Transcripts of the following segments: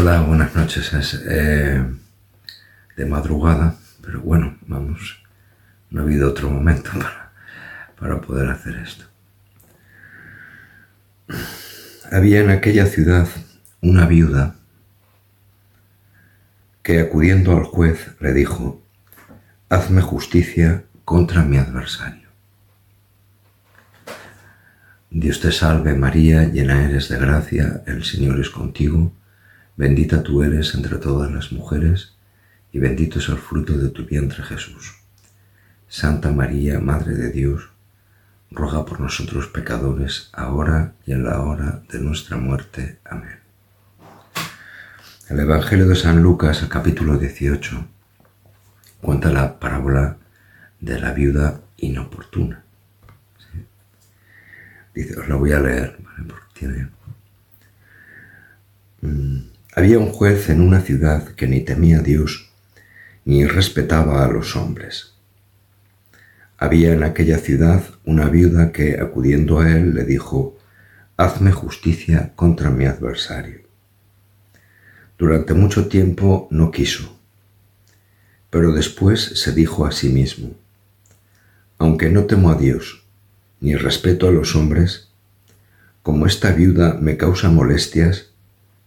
Hola, buenas noches. Es eh, de madrugada, pero bueno, vamos, no ha habido otro momento para, para poder hacer esto. Había en aquella ciudad una viuda que acudiendo al juez le dijo, hazme justicia contra mi adversario. Dios te salve María, llena eres de gracia, el Señor es contigo Bendita tú eres entre todas las mujeres, y bendito es el fruto de tu vientre Jesús. Santa María, Madre de Dios, ruega por nosotros pecadores, ahora y en la hora de nuestra muerte. Amén. El Evangelio de San Lucas, el capítulo 18, cuenta la parábola de la viuda inoportuna. Dice, os la voy a leer, porque tiene... Mm, había un juez en una ciudad que ni temía a Dios ni respetaba a los hombres. Había en aquella ciudad una viuda que, acudiendo a él, le dijo, Hazme justicia contra mi adversario. Durante mucho tiempo no quiso, pero después se dijo a sí mismo, Aunque no temo a Dios, ni respeto a los hombres, como esta viuda me causa molestias,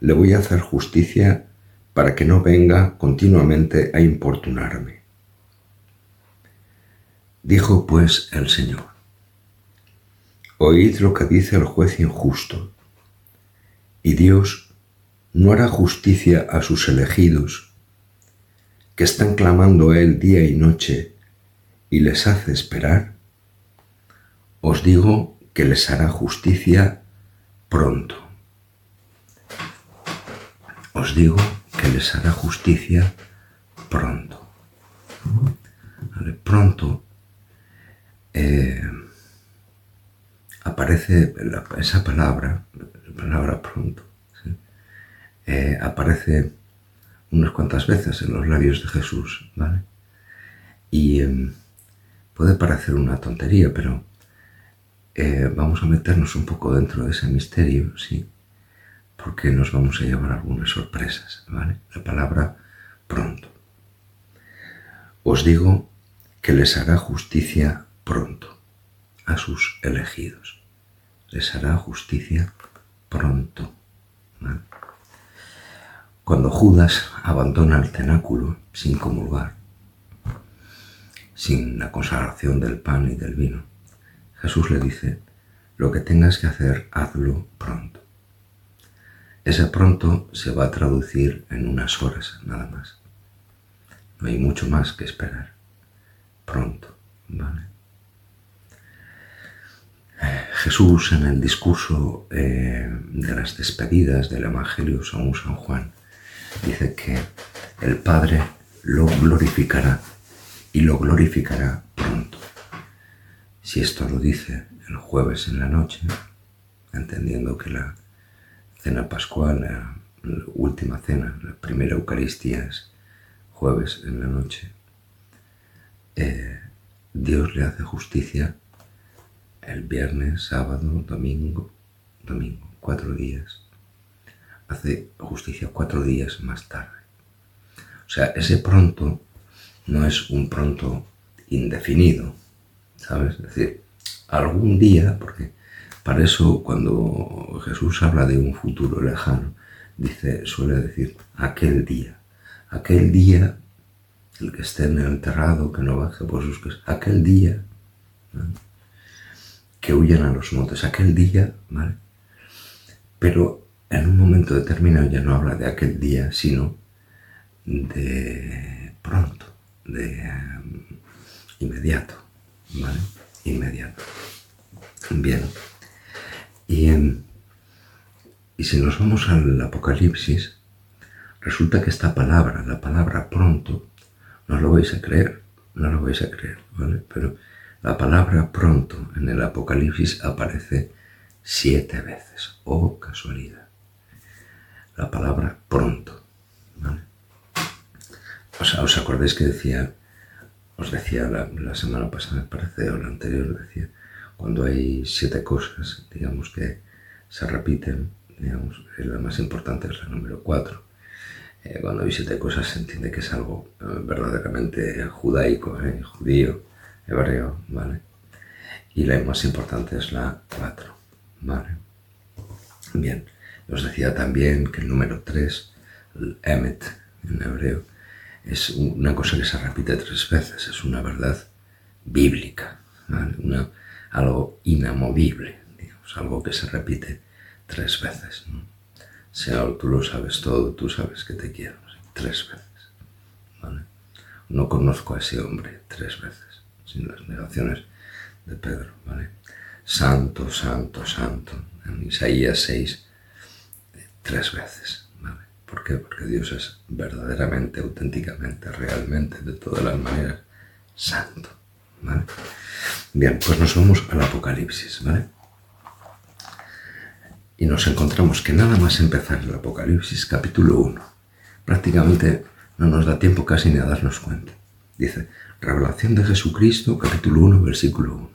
le voy a hacer justicia para que no venga continuamente a importunarme. Dijo pues el Señor, Oíd lo que dice el juez injusto, y Dios no hará justicia a sus elegidos, que están clamando a Él día y noche, y les hace esperar. Os digo que les hará justicia pronto os digo que les hará justicia pronto. Pronto eh, aparece esa palabra, la palabra pronto, eh, aparece unas cuantas veces en los labios de Jesús, ¿vale? Y em, puede parecer una tontería, pero eh, vamos a meternos un poco dentro de ese misterio, ¿sí? Porque nos vamos a llevar algunas sorpresas, ¿vale? La palabra pronto. Os digo que les hará justicia pronto a sus elegidos. Les hará justicia pronto. Cuando Judas abandona el cenáculo sin comulgar, sin la consagración del pan y del vino, Jesús le dice, lo que tengas que hacer, hazlo pronto. Ese pronto se va a traducir en unas horas nada más. No hay mucho más que esperar. Pronto, ¿vale? Jesús en el discurso eh, de las despedidas del Evangelio según San Juan dice que el Padre lo glorificará y lo glorificará pronto. Si esto lo dice el jueves en la noche, entendiendo que la cena pascual, la, última cena, la primera Eucaristía es jueves en la noche, eh, Dios le hace justicia el viernes, sábado, domingo, domingo, cuatro días. Hace justicia cuatro días más tarde. O sea, ese pronto no es un pronto indefinido, ¿sabes? Es decir, algún día, porque para eso, cuando Jesús habla de un futuro lejano, dice, suele decir, aquel día. Aquel día, el que esté enterrado, que no baje por sus casas, aquel día, que huyan a los montes, aquel día, ¿vale? Pero en un momento determinado ya no habla de aquel día, sino de pronto, de um, inmediato, ¿vale? Inmediato. Bien. Y, si nos vamos al Apocalipsis, resulta que esta palabra, la palabra pronto, no lo vais a creer, no lo vais a creer, ¿vale? Pero la palabra pronto en el Apocalipsis aparece siete veces. Oh, casualidad. La palabra pronto, ¿vale? O sea, ¿os acordáis que decía, os decía la, la semana pasada, parece, o la anterior, decía, cuando hay siete cosas, digamos, que se repiten, digamos, la más importante es la número cuatro, eh, cuando dice siete cosas se entiende que es algo eh, verdaderamente judaico, ¿eh? judío, hebreo, ¿vale? Y la más importante es la cuatro, ¿vale? Bien, os decía también que el número tres, el emet en hebreo, es una cosa que se repite tres veces, es una verdad bíblica, ¿vale? Algo inamovible, algo que se repite tres veces. ¿no? Señor, tú lo sabes todo, tú sabes que te quiero. Tres veces. No conozco a ese hombre tres veces, sin las negaciones de Pedro. Santo, santo, santo. En Isaías 6, tres veces. ¿Por qué? Porque Dios es verdaderamente, auténticamente, realmente, de todas las maneras, santo. Bien, pues nos vamos al Apocalipsis. ¿vale? y nos encontramos que nada más empezar el Apocalipsis capítulo 1, prácticamente no nos da tiempo casi ni a darnos cuenta. Dice, revelación de Jesucristo, capítulo 1, versículo 1.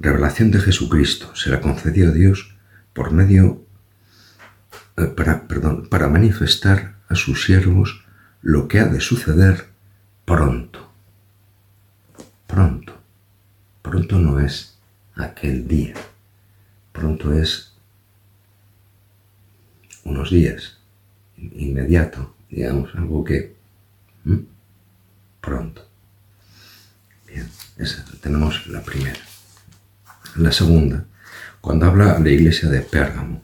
Revelación de Jesucristo se la concedió a Dios por medio, eh, para, para manifestar a sus siervos lo que ha de suceder pronto. Pronto. Pronto no es aquel día. Pronto es unos días, inmediato, digamos, algo que pronto. Bien, esa, tenemos la primera. La segunda, cuando habla la iglesia de Pérgamo,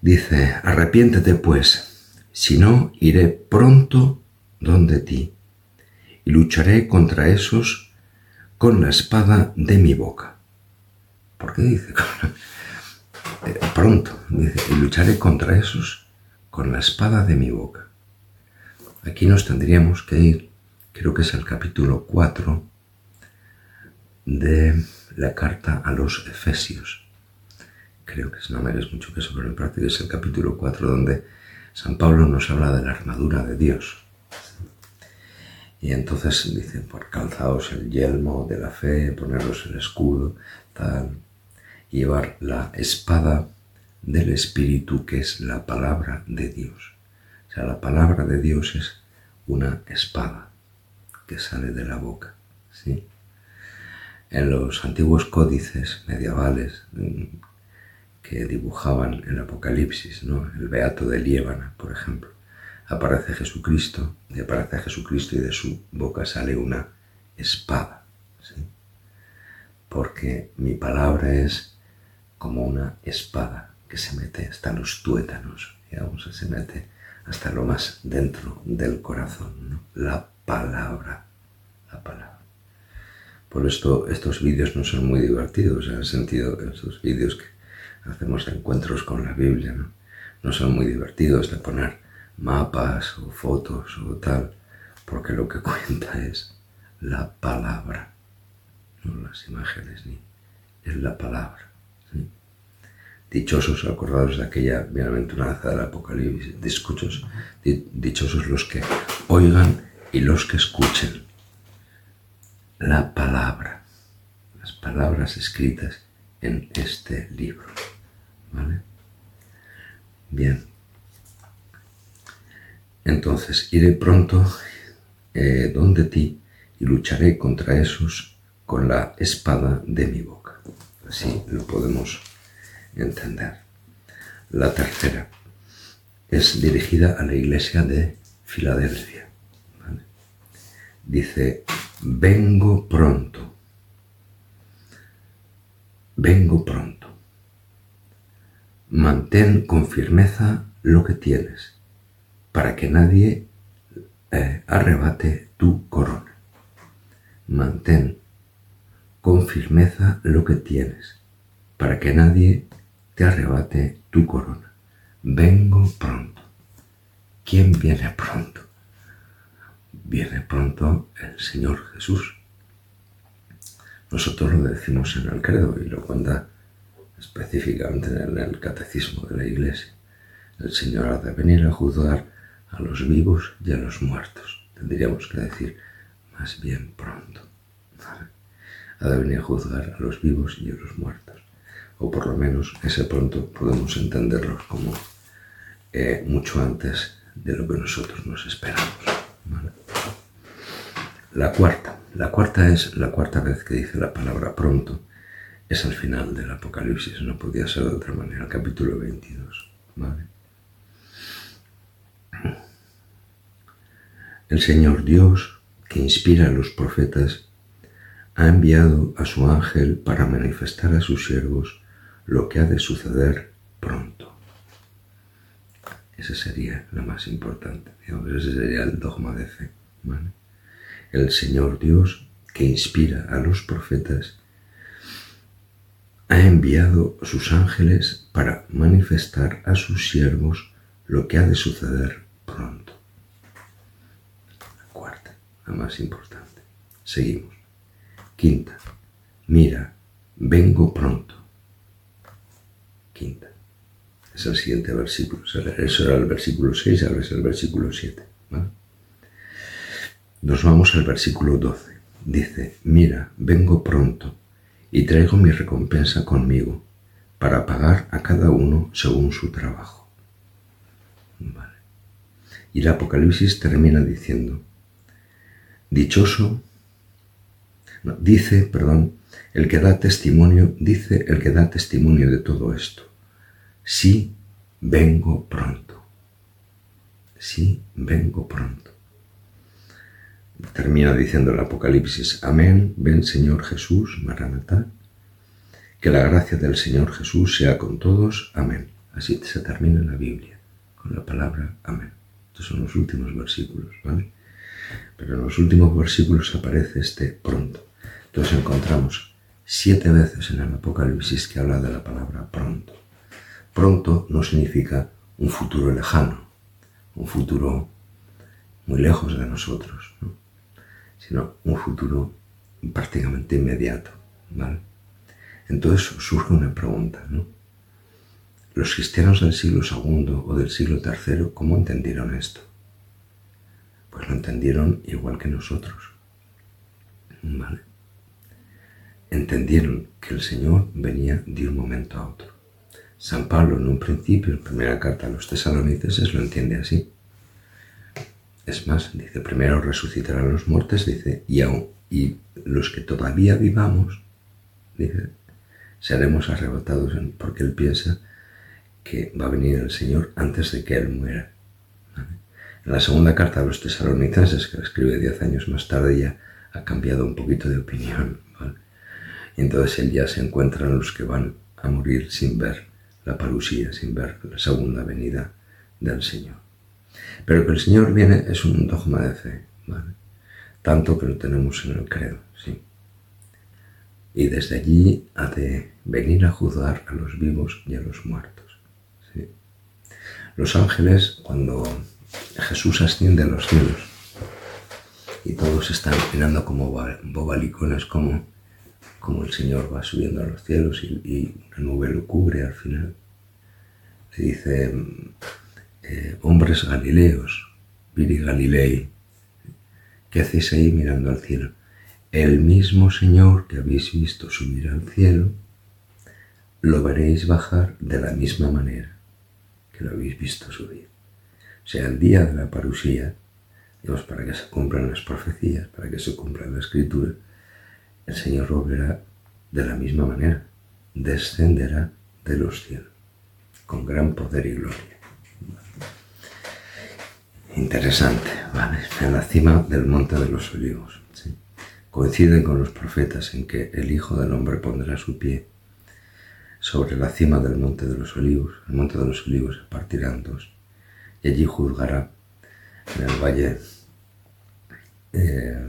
dice, arrepiéntete pues, si no, iré pronto donde ti, y lucharé contra esos con la espada de mi boca. ¿Por qué dice? Eh, pronto, y lucharé contra esos con la espada de mi boca. Aquí nos tendríamos que ir, creo que es el capítulo 4 de la carta a los Efesios. Creo que es, no me mucho que pero en práctica es el capítulo 4 donde San Pablo nos habla de la armadura de Dios. Y entonces dice, por calzaos el yelmo de la fe, poneros el escudo, tal, llevar la espada del Espíritu, que es la palabra de Dios. O sea, la palabra de Dios es una espada que sale de la boca. ¿sí? En los antiguos códices medievales mm, que dibujaban el Apocalipsis, ¿no? el Beato de Liébana, por ejemplo, aparece Jesucristo, y aparece Jesucristo y de su boca sale una espada. Porque mi palabra es como una espada que se mete hasta los tuétanos, digamos, se mete hasta lo más dentro del corazón, la palabra, la palabra. Por esto estos vídeos no son muy divertidos, en el sentido de estos vídeos que hacemos de encuentros con la Biblia, no son muy divertidos de poner mapas o fotos o tal, porque lo que cuenta es la palabra, no las imágenes ni es la palabra. Dichosos, acordados de aquella bienaventuranza del Apocalipsis, dichosos, dichosos los que oigan y los que escuchen la palabra, las palabras escritas en este libro. ¿Vale? Bien. Entonces iré pronto eh, donde ti y lucharé contra esos con la espada de mi boca. Así lo podemos entender. La tercera es dirigida a la iglesia de Filadelfia. Dice, vengo pronto, vengo pronto. Mantén con firmeza lo que tienes, para que nadie eh, arrebate tu corona. Mantén con firmeza lo que tienes, para que nadie te arrebate tu corona. Vengo pronto. ¿Quién viene pronto? Viene pronto el Señor Jesús. Nosotros lo decimos en el credo y lo cuenta específicamente en el catecismo de la Iglesia. El Señor ha de venir a juzgar a los vivos y a los muertos. Tendríamos que decir más bien pronto. Ha de venir a juzgar a los vivos y a los muertos o por lo menos ese pronto podemos entenderlo como eh, mucho antes de lo que nosotros nos esperamos. La cuarta, la cuarta es la cuarta vez que dice la palabra pronto, es al final del Apocalipsis, no podía ser de otra manera, capítulo 22. El Señor Dios, que inspira a los profetas, ha enviado a su ángel para manifestar a sus siervos lo que ha de suceder pronto. Ese sería la más importante, ese sería el dogma de fe. El Señor Dios, que inspira a los profetas, ha enviado sus ángeles para manifestar a sus siervos lo que ha de suceder pronto. La más importante. Seguimos. Quinta, mira, vengo pronto. Quinta. Es el siguiente versículo. Eso era el versículo 6, ahora es el versículo 7. Nos vamos al versículo 12. Dice, mira, vengo pronto y traigo mi recompensa conmigo para pagar a cada uno según su trabajo. Y el Apocalipsis termina diciendo, dichoso, dice, perdón, el que da testimonio, dice el que da testimonio de todo esto. Sí, vengo pronto. Sí, vengo pronto. Termina diciendo el Apocalipsis, Amén, ven Señor Jesús, Maranatá. Que la gracia del Señor Jesús sea con todos. Amén. Así se termina la Biblia, con la palabra Amén. Estos son los últimos versículos, ¿vale? Pero en los últimos versículos aparece este pronto. Entonces encontramos siete veces en el Apocalipsis que habla de la palabra pronto. Pronto no significa un futuro lejano, un futuro muy lejos de nosotros, sino un futuro prácticamente inmediato. Entonces surge una pregunta. ¿no? Los cristianos del siglo II o del siglo III, ¿cómo entendieron esto? Pues lo entendieron igual que nosotros. ¿Vale? Entendieron que el Señor venía de un momento a otro. San Pablo en un principio, en primera carta a los tesalonicenses, lo entiende así. Es más, dice, primero resucitarán los muertos, dice, y aún, y los que todavía vivamos, dice, seremos arrebatados, porque él piensa que va a venir el Señor antes de que él muera. En la segunda carta a los tesalonicenses, que escribe diez años más tarde, ya ha cambiado un poquito de opinión. Y entonces él ya se encuentra en los que van a morir sin ver la parusía, sin ver la segunda venida del Señor. Pero que el Señor viene es un dogma de fe, tanto que lo tenemos en el credo, sí. Y desde allí ha de venir a juzgar a los vivos y a los muertos. Los ángeles, cuando Jesús asciende a los cielos y todos están mirando como bobalicones, como como el Señor va subiendo a los cielos y, una nube lo cubre al final. Le dice, eh, hombres galileos, Viri Galilei, ¿qué hacéis ahí mirando al cielo? El mismo Señor que habéis visto subir al cielo, lo veréis bajar de la misma manera que lo habéis visto subir. Sea, el día de la parusía, Dios, para que se cumplan las profecías, para que se cumpla la escritura, el Señor volverá de la misma manera, descenderá de los cielos, con gran poder y gloria. Interesante, ¿vale? En la cima del monte de los olivos. Coinciden con los profetas en que el Hijo del Hombre pondrá su pie sobre la cima del monte de los olivos. El monte de los olivos se partirá dos y allí juzgará en el valle. Eh,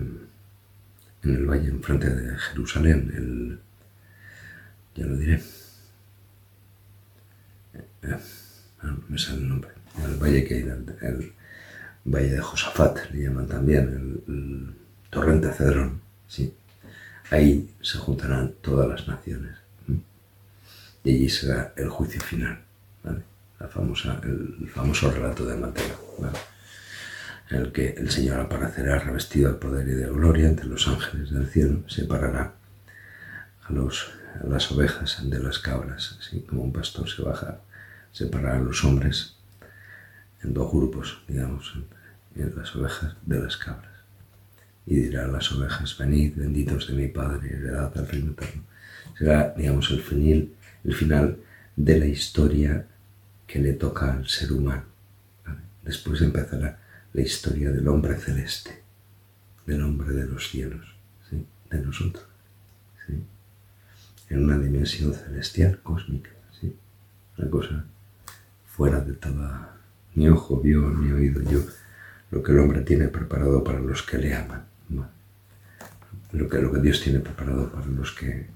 en el valle enfrente de Jerusalén, el, ya lo diré, eh, ah, me sale el nombre, el valle que el, valle de Josafat, le llaman también, el, torrente Cedrón, sí. Ahí se juntarán todas las naciones. Y allí será el juicio final, La famosa, el, famoso relato de Mateo en el que el Señor aparecerá revestido de poder y de gloria entre los ángeles del cielo, separará a, los, las ovejas de las cabras, así como un pastor se baja, separará a los hombres en dos grupos, digamos, en, las ovejas de las cabras. Y dirá a las ovejas, venid, benditos de mi Padre, heredad al reino eterno. Será, digamos, el final, el final de la historia que le toca al ser humano. Después empezará la historia del hombre celeste, del hombre de los cielos, de nosotros, en una dimensión celestial, cósmica, una cosa fuera de toda, ni ojo vio, ni oído yo, lo que el hombre tiene preparado para los que le aman, lo, que, lo que Dios tiene preparado para los que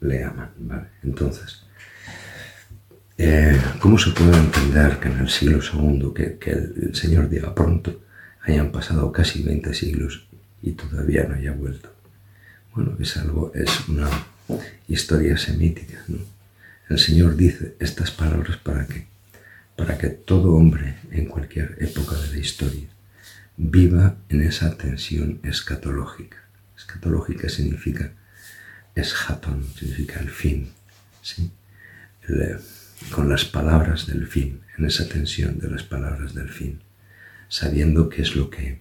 le aman. ¿vale? Entonces, eh, ¿cómo se puede entender que en el siglo II, que, que el, Señor diga pronto, hayan pasado casi 20 siglos y todavía no haya vuelto? Bueno, es algo, es una historia semítica. ¿no? El Señor dice estas palabras para que para que todo hombre en cualquier época de la historia viva en esa tensión escatológica. Escatológica significa eschaton, significa el fin, ¿sí? Eh, con las palabras del fin, en esa tensión de las palabras del fin, sabiendo qué es lo que,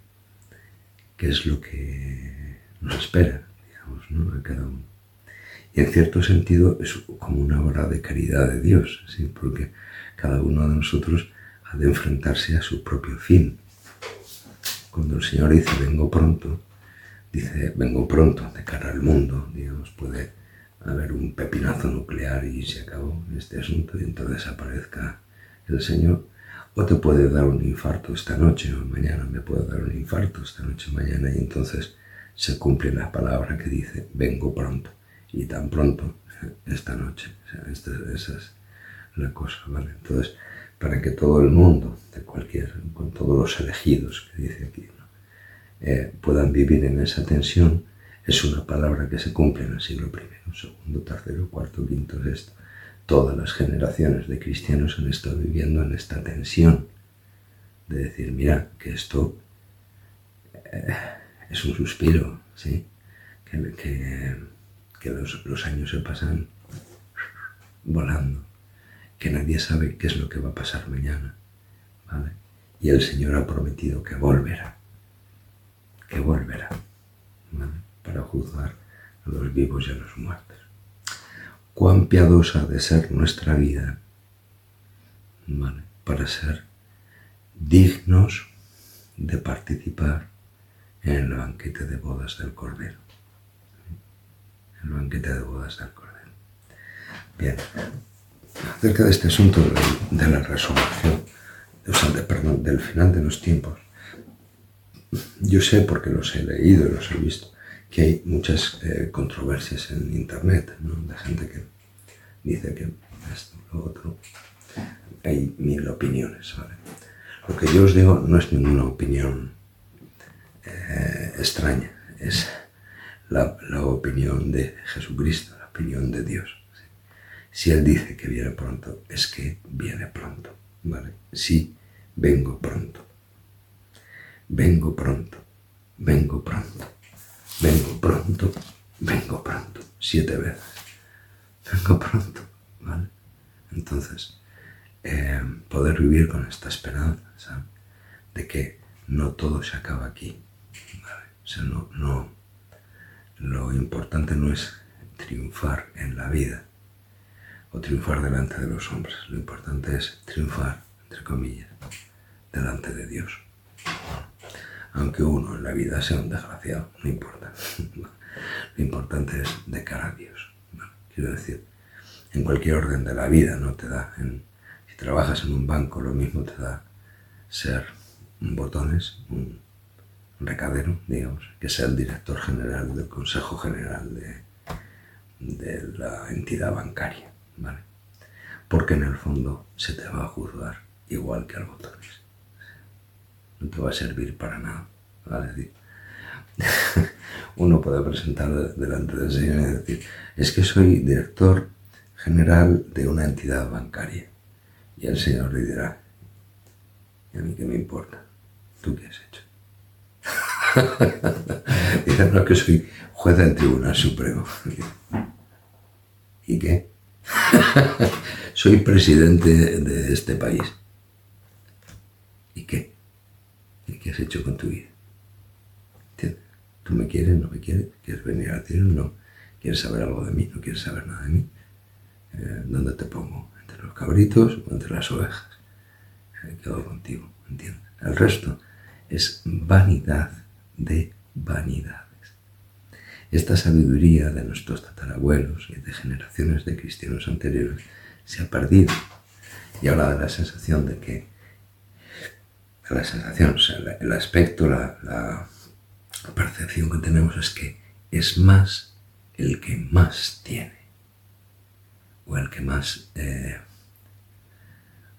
qué es lo que nos espera, digamos, ¿no? a cada uno. Y en cierto sentido es como una obra de caridad de Dios, ¿sí? porque cada uno de nosotros ha de enfrentarse a su propio fin. Cuando el Señor dice vengo pronto, dice vengo pronto de cara al mundo, digamos, puede haber un pepinazo nuclear y se acabó este asunto y entonces aparezca el Señor, o te puede dar un infarto esta noche o mañana me puede dar un infarto esta noche o mañana y entonces se cumple la palabra que dice vengo pronto y tan pronto esta noche. O sea, esta, esa es la cosa, ¿vale? Entonces, para que todo el mundo, de cualquier, con todos los elegidos que dice aquí, eh, puedan vivir en esa tensión, es una palabra que se cumple en el siglo I, segundo, tercero, cuarto, quinto, sexto. Todas las generaciones de cristianos han estado viviendo en esta tensión de decir, mira, que esto eh, es un suspiro, ¿sí? Que, que, los, los años se pasan volando que nadie sabe qué es lo que va a pasar mañana. ¿vale? Y el Señor ha prometido que volverá, que volverá. Para juzgar a los vivos y a los muertos. Cuán piadosa ha de ser nuestra vida para ser dignos de participar en el banquete de bodas del Cordero. El banquete de bodas del Cordero. Bien, acerca de este asunto de, la resurrección, o sea, perdón, del final de los tiempos. Yo sé, porque los he leído y los he visto, que hay muchas eh, controversias en Internet, ¿no? de gente que dice que esto, lo otro. Hay mil opiniones. ¿vale? Lo que yo os digo no es ninguna opinión eh, extraña, es la, opinión de Jesucristo, la opinión de Dios. Si Él dice que viene pronto, es que viene pronto, ¿vale? Sí, vengo pronto. Vengo pronto, vengo pronto, vengo pronto, vengo pronto, siete veces. Vengo pronto, ¿vale? Entonces, eh, poder vivir con esta esperanza, ¿sabes? De que no todo se acaba aquí, ¿vale? O sea, no, no, lo importante no es triunfar en la vida, o triunfar delante de los hombres. Lo importante es triunfar, entre comillas, delante de Dios. Aunque uno en la vida sea un desgraciado, no importa. Lo importante es de cara a Dios. Quiero decir, en cualquier orden de la vida no te da. si trabajas en un banco, lo mismo te da ser un botones, un recadero, digamos, que sea el director general del Consejo General de la entidad bancaria. ¿vale? Porque en el fondo se te va a juzgar igual que al botones. No te va a servir para nada, ¿vale? Uno puede presentar delante del Señor y decir, es que soy director general de una entidad bancaria. Y el Señor le dirá, ¿y a mí qué me importa? ¿Tú qué has hecho? Dice, no, que soy juez del Tribunal Supremo. ¿Y qué? Soy presidente de este país. ¿Y qué? ¿Y qué has hecho con tu vida? ¿Tú me quieres? ¿No me quieres? ¿Quieres venir a ti? No. ¿Quieres saber algo de mí? ¿No quieres saber nada de mí? Eh, ¿Dónde te pongo? ¿Entre los cabritos o entre las ovejas? He quedado contigo, ¿entiendes? El resto es vanidad de vanidades. Esta sabiduría de nuestros tatarabuelos y de generaciones de cristianos anteriores se ha perdido. Y ahora da la sensación de que, la sensación, o sea, el aspecto, la percepción que tenemos es que es más el que más tiene, o el que más, eh,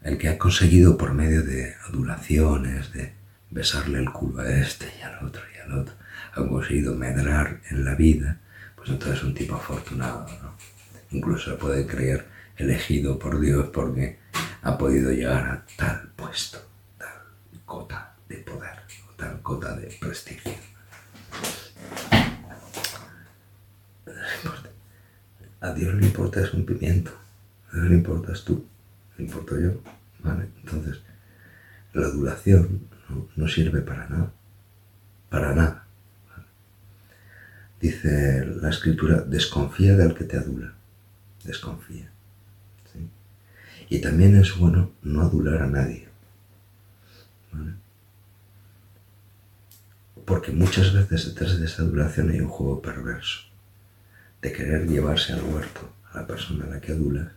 el que ha conseguido por medio de adulaciones, de besarle el culo a este y al otro y al otro, ha conseguido medrar en la vida, pues entonces es un tipo afortunado, ¿no? Incluso se puede creer elegido por Dios porque ha podido llegar a tal puesto, cota de poder, tal cota de prestigio. A Dios le importa es un pimiento. A Dios le importas tú. Le importo yo. ¿Vale? Entonces, la adulación no, sirve para nada. Para nada. Dice la escritura, desconfía del que te adula. Desconfía. Y también es bueno no adular a nadie. Porque muchas veces detrás de esa adulación hay un juego perverso de querer llevarse al huerto a la persona a la que adulas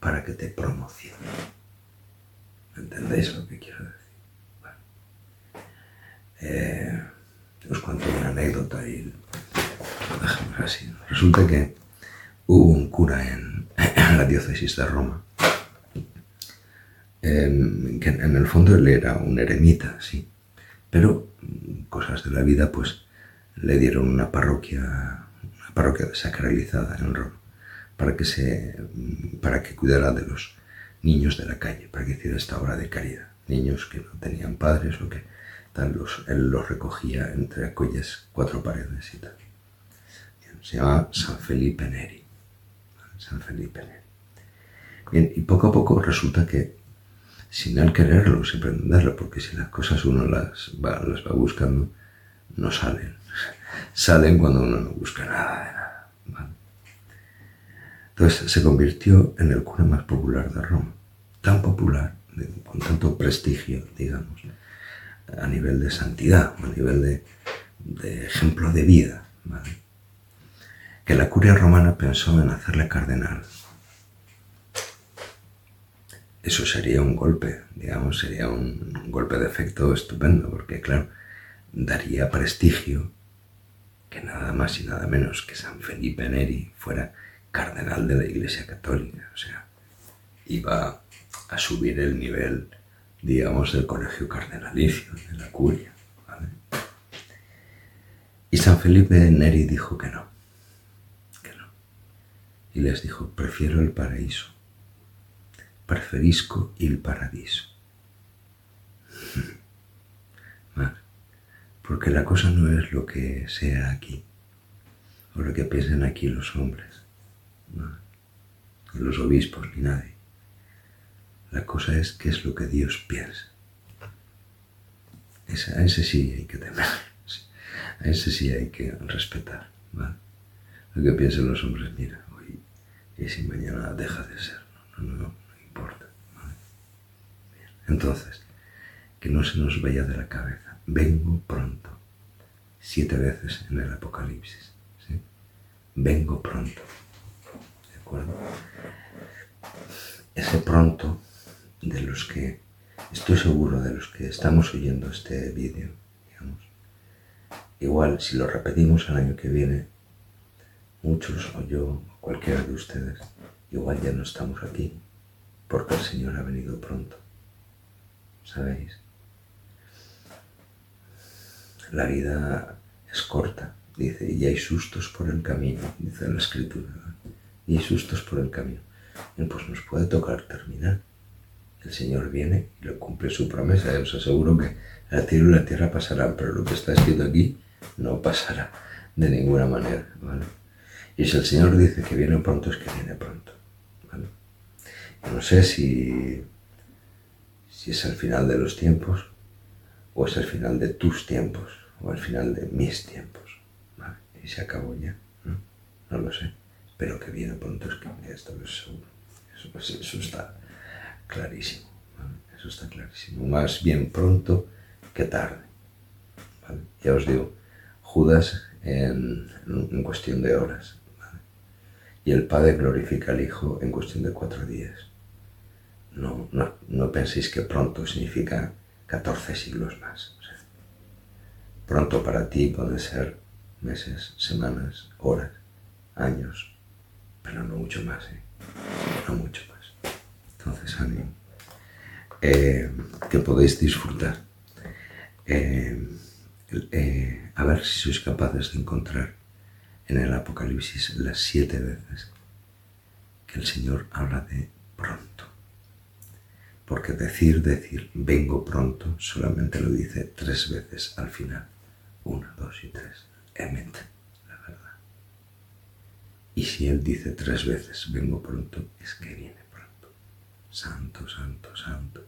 para que te promocione. ¿Entendéis lo que quiero decir? Eh, os cuento una anécdota y así. Resulta que hubo un cura en, la diócesis de Roma, em, que en el fondo él era un eremita, sí, pero cosas de la vida pues le dieron una parroquia parroquia desacralizada en Roma, para que, se, para que cuidara de los niños de la calle, para que hiciera esta obra de caridad. Niños que no tenían padres o que tal, los, él los recogía entre aquellas cuatro paredes y tal. se llama San Felipe Neri. San Felipe Neri. Bien, y poco a poco resulta que, sin él quererlo, sin pretenderlo, porque si las cosas uno las las va buscando, no salen salen cuando uno no busca nada de nada. Entonces se convirtió en el cura más popular de Roma, tan popular, con tanto prestigio, digamos, a nivel de santidad, a nivel de, ejemplo de vida, que la curia romana pensó en hacerle cardenal. Eso sería un golpe, digamos, sería un golpe de efecto estupendo, porque claro, daría prestigio que nada más y nada menos que San Felipe Neri fuera cardenal de la Iglesia Católica. O sea, iba a subir el nivel, digamos, del colegio cardenalicio, de la curia. Y San Felipe Neri dijo que no, que no. Y les dijo, prefiero el paraíso, preferisco el paradiso. Porque la cosa no es lo que sea aquí, o lo que piensen aquí los hombres, los obispos, ni nadie. La cosa es qué es lo que Dios piensa. a ese sí hay que temer, a ese sí hay que respetar. Lo que piensen los hombres, mira, hoy y si mañana deja de ser, no, no, no. Entonces, que no se nos vaya de la cabeza vengo pronto, siete veces en el Apocalipsis. Vengo pronto. ¿De acuerdo? Ese pronto de los que, estoy seguro de los que estamos oyendo este vídeo, digamos, igual si lo repetimos el año que viene, muchos o yo, cualquiera de ustedes, igual ya no estamos aquí, porque el Señor ha venido pronto. ¿Sabéis? la vida es corta, dice, y hay sustos por el camino, dice la escritura, y hay sustos por el camino. Pues nos puede tocar terminar. El Señor viene y lo cumple su promesa. Yo os aseguro que el cielo y la tierra pasarán, pero lo que está escrito aquí no pasará de ninguna manera. Y si el Señor dice que viene pronto, es que viene pronto. No sé si si es el final de los tiempos o es el final de tus tiempos o el final de mis tiempos. Y se acabó ya. ¿no? lo sé. Pero que viene pronto es que esto es seguro. Eso, está clarísimo. Eso está clarísimo. Más bien pronto que tarde. Ya os digo, Judas en, cuestión de horas. Y el Padre glorifica al Hijo en cuestión de cuatro días. No, no, penséis que pronto significa 14 siglos más. pronto para ti puede ser meses, semanas, horas, años, pero no mucho más, ¿eh? no mucho más. Entonces, ánimo. Eh, que podéis disfrutar. Eh, a ver si sois capaces de encontrar en el Apocalipsis las siete veces que el Señor habla de pronto. Porque decir, decir, vengo pronto, solamente lo dice tres veces al final. Una, dos y tres. Emet, la verdad. Y si Él dice tres veces, vengo pronto, es que viene pronto. Santo, santo, santo.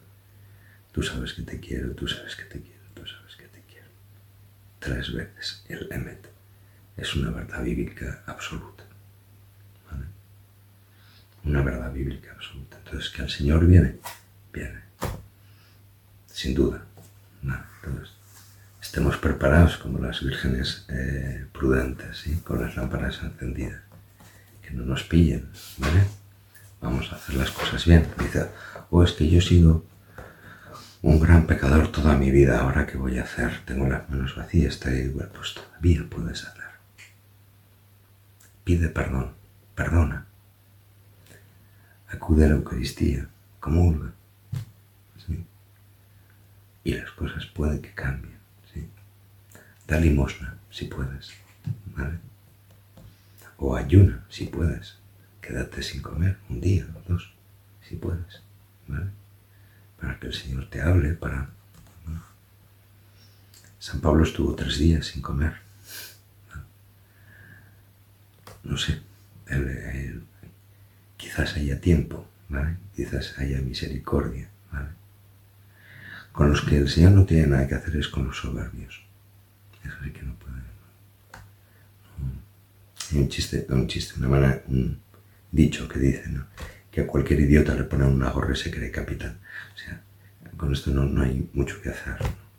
Tú sabes que te quiero, tú sabes que te quiero, tú sabes que te quiero. Tres veces el Emet. Es una verdad bíblica absoluta. Una verdad bíblica absoluta. Entonces, que el Señor viene, Sin duda. entonces, estemos preparados como las vírgenes eh, prudentes, ¿sí? con las lámparas encendidas. Que no nos pillen, ¿vale? Vamos a hacer las cosas bien. Dice, o oh, es que yo he sido un gran pecador toda mi vida, ahora qué voy a hacer, tengo las manos vacías, está igual, pues todavía puedes hacer. Pide perdón, perdona. Acude a la Eucaristía, comulga. Y las cosas pueden que cambien. Da limosna, si puedes. ¿vale? O ayuna, si puedes. Quédate sin comer un día o dos, si puedes. ¿vale? Para que el Señor te hable, para... San Pablo estuvo tres días sin comer. No sé, quizás haya tiempo, ¿vale? Quizás haya misericordia. Con los que el Señor no tiene nada que hacer es con los soberbios. Eso sí que no puede. Hay un chiste, un chiste, una manera, un dicho que dice, ¿no? Que a cualquier idiota le ponen una gorra y se cree capitán. O sea, con esto no, no hay mucho que hacer,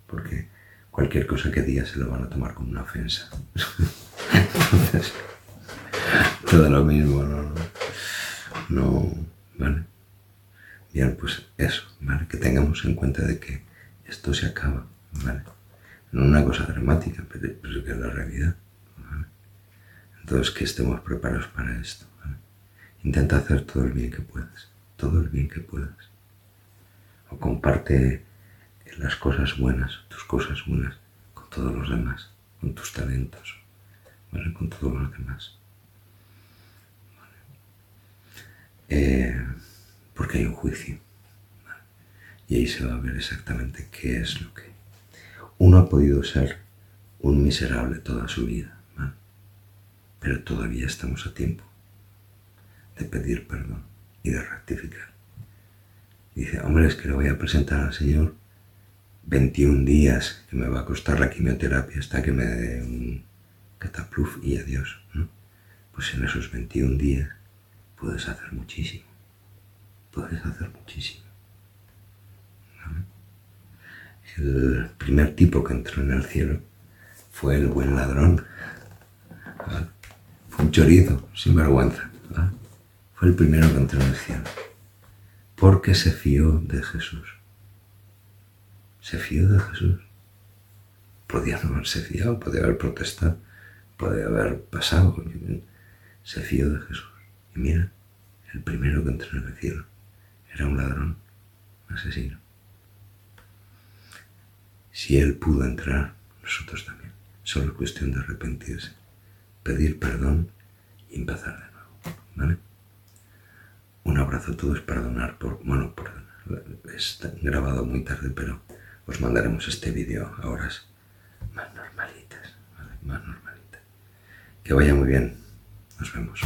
porque cualquier cosa que diga se lo van a tomar como una ofensa. Entonces, todo lo mismo, no, no, ¿vale? Bien, pues eso, ¿vale? Que tengamos en cuenta de que esto se acaba, ¿vale? No una cosa dramática, pero, que es la realidad. Entonces, que estemos preparados para esto. Intenta hacer todo el bien que puedas, todo el bien que puedas. O comparte las cosas buenas, tus cosas buenas, con todos los demás, con tus talentos, ¿vale? Con todos los demás. Eh, porque hay un juicio. Y ahí se va a ver exactamente qué es lo que... Uno ha podido ser un miserable toda su vida, pero todavía estamos a tiempo de pedir perdón y de rectificar. dice, hombre, es que le voy a presentar al Señor 21 días que me va a costar la quimioterapia hasta que me dé un catapluf y adiós. Pues en esos 21 días puedes hacer muchísimo. Puedes hacer muchísimo. El primer tipo que entró en el cielo fue el buen ladrón. Fue un chorizo, sin vergüenza. Fue el primero que entró en el cielo. Porque se fió de Jesús. Se fió de Jesús. Podía no haberse fiado, podía haber protestado, podía haber pasado. Se fió de Jesús. Y mira, el primero que entró en el cielo era un ladrón, un asesino. Si él pudo entrar, nosotros también. Solo es cuestión de arrepentirse, pedir perdón y empezar de nuevo. ¿Vale? Un abrazo a todos, perdonar por, bueno, perdonar. Está grabado muy tarde, pero os mandaremos este vídeo a horas más normalitas, ¿vale? Más normalitas. Que vaya muy bien. Nos vemos.